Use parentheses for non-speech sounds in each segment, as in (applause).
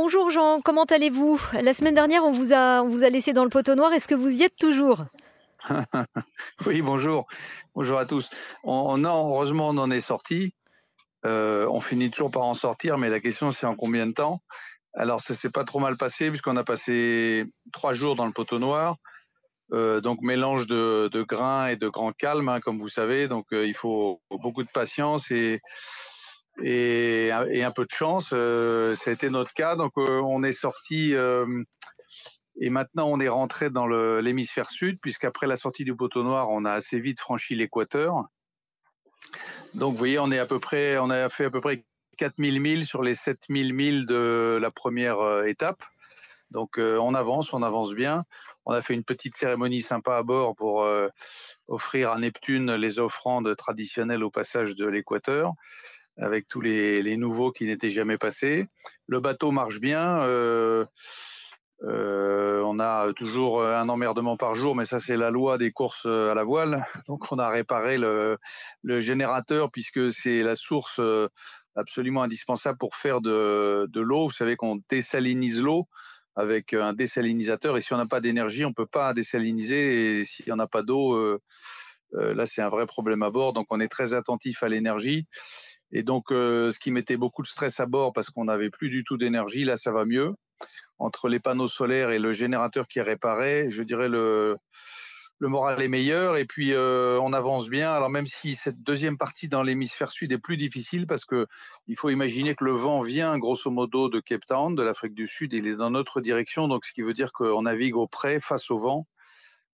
Bonjour Jean, comment allez-vous? La semaine dernière, on vous, a, on vous a laissé dans le poteau noir. Est-ce que vous y êtes toujours? (laughs) Oui, bonjour. Bonjour à tous. On, non, heureusement, on en est sorti. Euh, on finit toujours par en sortir, mais la question, c'est en combien de temps? Alors, ça s'est pas trop mal passé, puisqu'on a passé trois jours dans le poteau noir. Euh, donc mélange de, de, grains et de grand calme, hein, comme vous savez. Donc euh, il faut beaucoup de patience et, et, un peu de chance. Euh, ça a été notre cas. Donc euh, on est sorti euh, et maintenant on est rentré dans l'hémisphère sud, puisqu'après la sortie du poteau noir, on a assez vite franchi l'équateur. Donc vous voyez, on est à peu près, on a fait à peu près 4000 milles sur les 7000 milles de la première étape. Donc on avance, on avance bien. On a fait une petite cérémonie sympa à bord pour offrir à Neptune les offrandes traditionnelles au passage de l'équateur, avec tous les, nouveaux qui n'étaient jamais passés. Le bateau marche bien. Euh, euh, on a toujours un emmerdement par jour, mais ça c'est la loi des courses à la voile. (laughs) Donc on a réparé le, générateur puisque c'est la source absolument indispensable pour faire de, l'eau. Vous savez qu'on désalinise l'eau avec un désalinisateur. Et si on n'a pas d'énergie, on peut pas désaliniser. Et s'il n'y en a pas d'eau, euh, euh, là, c'est un vrai problème à bord. Donc, on est très attentif à l'énergie. Et donc, euh, ce qui mettait beaucoup de stress à bord parce qu'on n'avait plus du tout d'énergie, là, ça va mieux. Entre les panneaux solaires et le générateur qui est réparé, je dirais le, le moral est meilleur et puis euh, on avance bien. Alors même si cette deuxième partie dans l'hémisphère sud est plus difficile parce que il faut imaginer que le vent vient grosso modo de Cape Town, de l'Afrique du Sud, il est dans notre direction, donc ce qui veut dire qu'on navigue au près face au vent.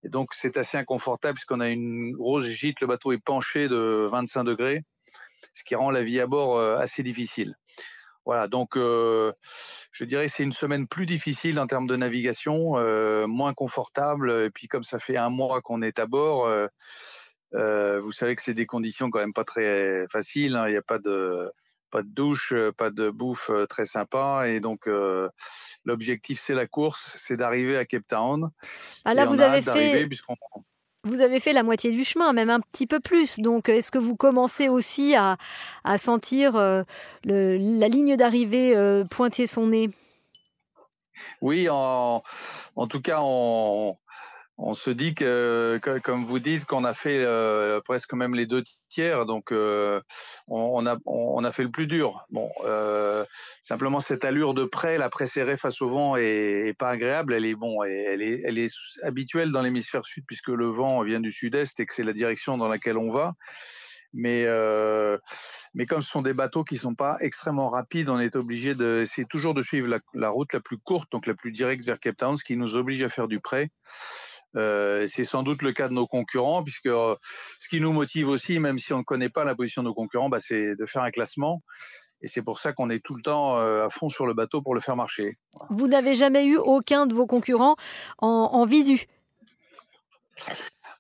Et donc c'est assez inconfortable puisqu'on a une grosse gîte, le bateau est penché de 25 degrés, ce qui rend la vie à bord euh, assez difficile. Voilà, donc euh, je dirais c'est une semaine plus difficile en termes de navigation, euh, moins confortable. Et puis comme ça fait un mois qu'on est à bord, euh, vous savez que c'est des conditions quand même pas très faciles. Hein. Il n'y a pas de pas de douche, pas de bouffe très sympa. Et donc euh, l'objectif c'est la course, c'est d'arriver à Cape Town. Ah là, vous avez fait. Vous avez fait la moitié du chemin, même un petit peu plus. Donc, est-ce que vous commencez aussi à, sentir euh, la ligne d'arrivée euh, pointer son nez? Oui, en, en, tout cas, on, on se dit que, comme vous dites, qu'on a fait euh, presque même les deux tiers, donc euh, on, a, on, a fait le plus dur. Bon, euh, simplement cette allure de près, la près serrée face au vent est, pas agréable. Elle est bon, elle est, elle est habituelle dans l'hémisphère sud puisque le vent vient du sud-est et que c'est la direction dans laquelle on va. Mais, mais comme ce sont des bateaux qui sont pas extrêmement rapides, on est obligé d'essayer toujours de suivre la, la, route la plus courte, donc la plus directe vers Cape Town, ce qui nous oblige à faire du prêt. Euh, c'est sans doute le cas de nos concurrents, puisque euh, ce qui nous motive aussi, même si on ne connaît pas la position de nos concurrents, bah, c'est de faire un classement. Et c'est pour ça qu'on est tout le temps euh, à fond sur le bateau pour le faire marcher. Vous n'avez jamais eu aucun de vos concurrents en, en visu?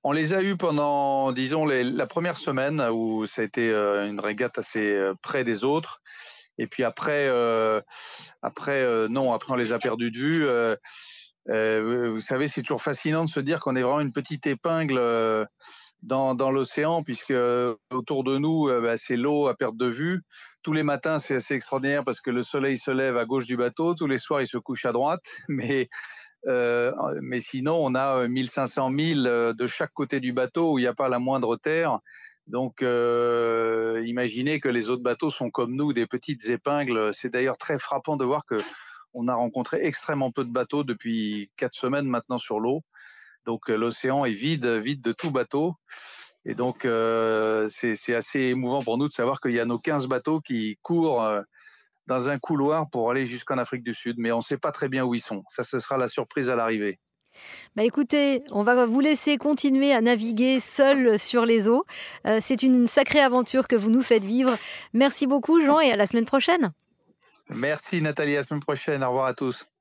On les a eus pendant, disons, les, la première semaine où ça a été une régate assez près des autres. Et puis après, après non, après on les a perdus de vue. Euh, vous savez, c'est toujours fascinant de se dire qu'on est vraiment une petite épingle euh, dans, l'océan, puisque euh, autour de nous, bah, c'est l'eau à perte de vue. Tous les matins, c'est assez extraordinaire parce que le soleil se lève à gauche du bateau, tous les soirs, il se couche à droite, (laughs) mais euh, mais sinon, on a 1500 milles de chaque côté du bateau où il n'y a pas la moindre terre. Donc, euh, imaginez que les autres bateaux sont comme nous, des petites épingles. C'est d'ailleurs très frappant de voir que on a rencontré extrêmement peu de bateaux depuis quatre semaines maintenant sur l'eau. Donc euh, l'océan est vide, vide de tout bateau. Et donc euh, c'est assez émouvant pour nous de savoir qu'il y a nos 15 bateaux qui courent euh, dans un couloir pour aller jusqu'en Afrique du Sud. Mais on ne sait pas très bien où ils sont. Ça, ce sera la surprise à l'arrivée. Bah écoutez, on va vous laisser continuer à naviguer seul sur les eaux. C'est une sacrée aventure que vous nous faites vivre. Merci beaucoup Jean et à la semaine prochaine. Merci Nathalie, à la semaine prochaine. Au revoir à tous.